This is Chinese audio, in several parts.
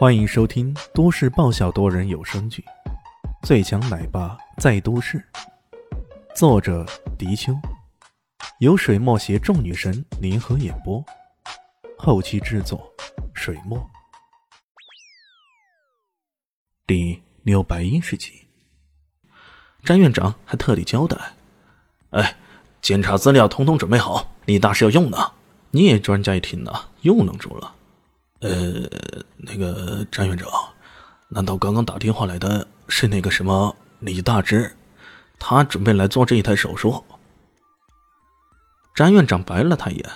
欢迎收听都市爆笑多人有声剧《最强奶爸在都市》，作者：迪秋，由水墨携众女神联合演播，后期制作：水墨。第六百一十集，詹院长还特地交代：“哎，检查资料统统准备好，李大师要用呢。”聂专家一听呢，又愣住了。呃，那个詹院长，难道刚刚打电话来的是那个什么李大志？他准备来做这一台手术？詹院长白了他一眼。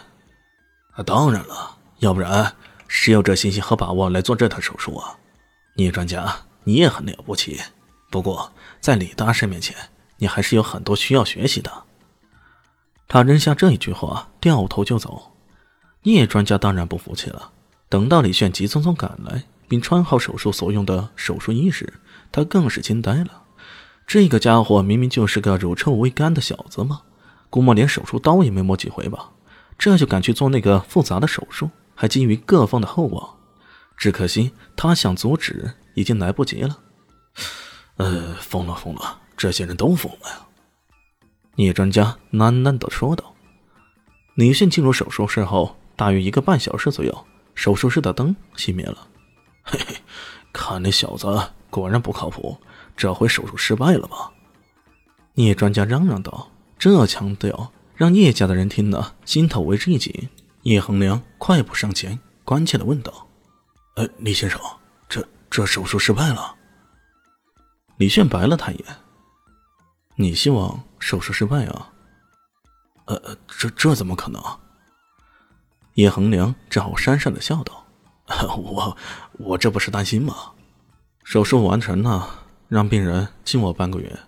啊，当然了，要不然谁有这信心和把握来做这台手术啊？聂专家，你也很了不起，不过在李大师面前，你还是有很多需要学习的。他扔下这一句话，掉头就走。聂专家当然不服气了。等到李炫急匆匆赶来，并穿好手术所用的手术衣时，他更是惊呆了。这个家伙明明就是个乳臭未干的小子嘛，估摸连手术刀也没摸几回吧，这就敢去做那个复杂的手术，还基于各方的厚望。只可惜他想阻止，已经来不及了。呃，疯了疯了，这些人都疯了呀！聂专家喃喃地说道。李炫进入手术室后，大约一个半小时左右。手术室的灯熄灭了，嘿嘿，看那小子果然不靠谱，这回手术失败了吧？聂专家嚷嚷道：“这腔调让聂家的人听了心头为之一紧。”聂恒良快步上前，关切的问道：“呃，李先生，这这手术失败了？”李炫白了他一眼：“你希望手术失败啊？”“呃呃，这这怎么可能？”叶恒良只好讪讪的笑道：“ 我我这不是担心吗？手术完成了，让病人静卧半个月，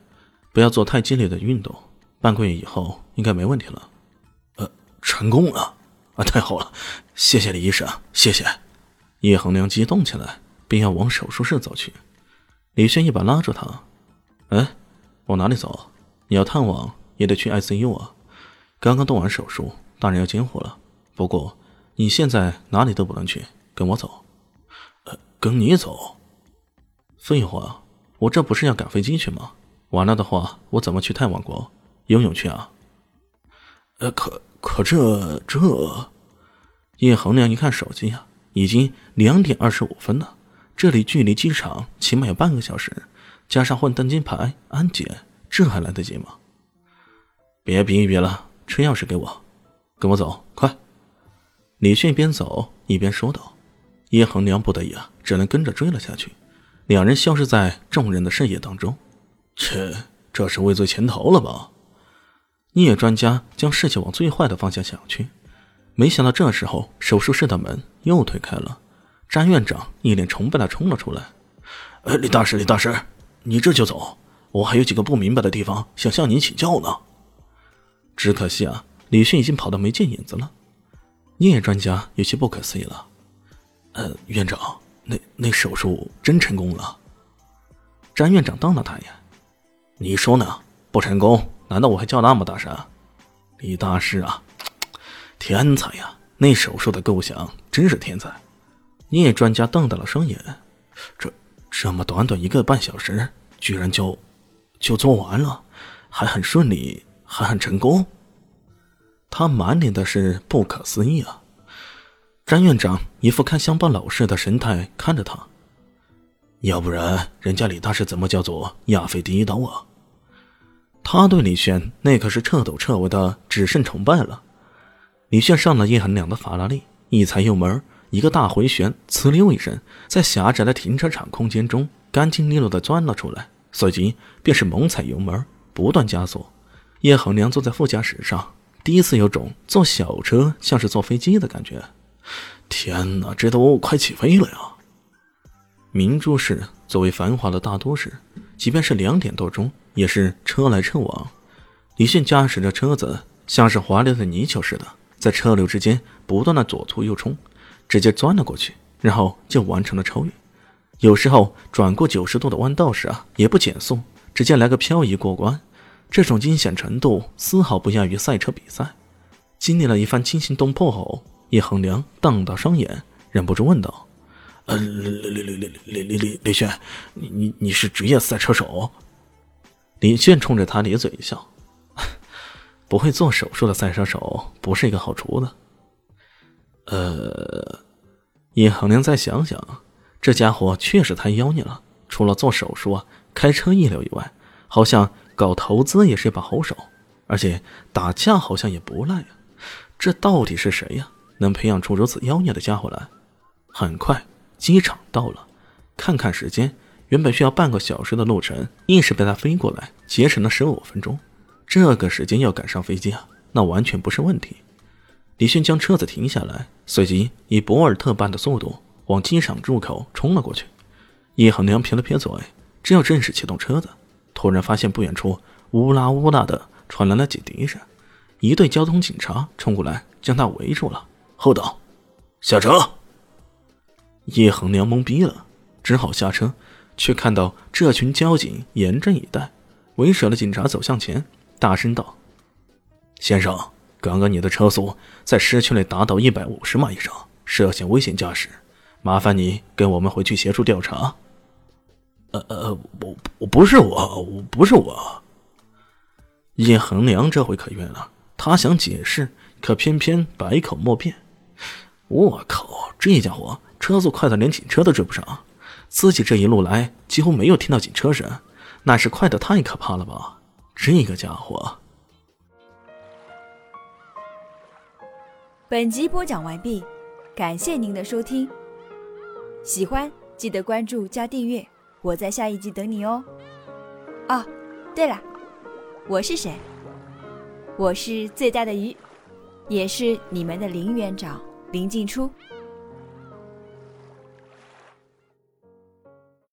不要做太激烈的运动。半个月以后应该没问题了。”呃，成功了啊！太好了，谢谢李医生，谢谢！叶恒良激动起来，便要往手术室走去。李轩一把拉住他：“哎，往哪里走？你要探望也得去 ICU 啊！刚刚动完手术，大人要监护了。”不过，你现在哪里都不能去，跟我走。呃，跟你走？废话，我这不是要赶飞机去吗？完了的话，我怎么去太王国？游泳去啊？呃，可可这这……叶恒亮一看手机啊，已经两点二十五分了，这里距离机场起码有半个小时，加上换登机牌、安检，这还来得及吗？别逼一逼了，车钥匙给我，跟我走，快！李迅一边走一边说道：“叶恒良不得已啊，只能跟着追了下去。两人消失在众人的视野当中。切，这是畏罪潜逃了吧？”聂专家将事情往最坏的方向想去，没想到这时候手术室的门又推开了，詹院长一脸崇拜的冲了出来：“呃，李大师，李大师，你这就走？我还有几个不明白的地方想向您请教呢。”只可惜啊，李迅已经跑得没见影子了。聂专家有些不可思议了，呃，院长，那那手术真成功了？詹院长瞪了他一眼：“你说呢？不成功，难道我还叫那么大声？李大师啊，天才呀！那手术的构想真是天才。”聂专家瞪大了双眼：“这这么短短一个半小时，居然就就做完了，还很顺利，还很成功。”他满脸的是不可思议啊！詹院长一副看乡巴佬似的神态看着他，要不然人家李大师怎么叫做亚非第一刀啊？他对李炫那可是彻头彻尾的只剩崇拜了。李炫上了叶恒良的法拉利，一踩油门，一个大回旋，呲溜一声，在狭窄的停车场空间中干净利落的钻了出来，随即便是猛踩油门，不断加速。叶恒良坐在副驾驶上。第一次有种坐小车像是坐飞机的感觉，天哪，这都快起飞了呀！明珠市作为繁华的大都市，即便是两点多钟，也是车来车往。李迅驾驶着车子，像是滑溜的泥鳅似的，在车流之间不断的左突右冲，直接钻了过去，然后就完成了超越。有时候转过九十度的弯道时啊，也不减速，直接来个漂移过关。这种惊险程度丝毫不亚于赛车比赛。经历了一番惊心动魄后，叶恒良瞪大双眼，忍不住问道：“呃，李李李李李李李李炫，你你你是职业赛车手？”李炫冲着他咧嘴一笑：“不会做手术的赛车手不是一个好厨子。”呃，叶恒良再想想，这家伙确实太妖孽了。除了做手术啊、开车一流以外，好像搞投资也是一把好手，而且打架好像也不赖啊。这到底是谁呀？能培养出如此妖孽的家伙来？很快，机场到了。看看时间，原本需要半个小时的路程，硬是被他飞过来，节省了十五分钟。这个时间要赶上飞机啊，那完全不是问题。李迅将车子停下来，随即以博尔特般的速度往机场入口冲了过去。叶恒良撇了撇嘴，正要正式启动车子，突然发现不远处乌拉乌拉的传来了警笛声，一队交通警察冲过来将他围住了。后道，下车。叶恒良懵逼了，只好下车，却看到这群交警严阵以待，为首的警察走向前，大声道：“先生。”刚刚你的车速在市区内达到一百五十码以上，涉嫌危险驾驶，麻烦你跟我们回去协助调查。呃呃，我我不是我，我不是我。叶恒良这回可冤了，他想解释，可偏偏百口莫辩。我靠，这家伙车速快的连警车都追不上，自己这一路来几乎没有听到警车声，那是快的太可怕了吧？这个家伙。本集播讲完毕，感谢您的收听。喜欢记得关注加订阅，我在下一集等你哦。哦，对了，我是谁？我是最大的鱼，也是你们的林园长林静初。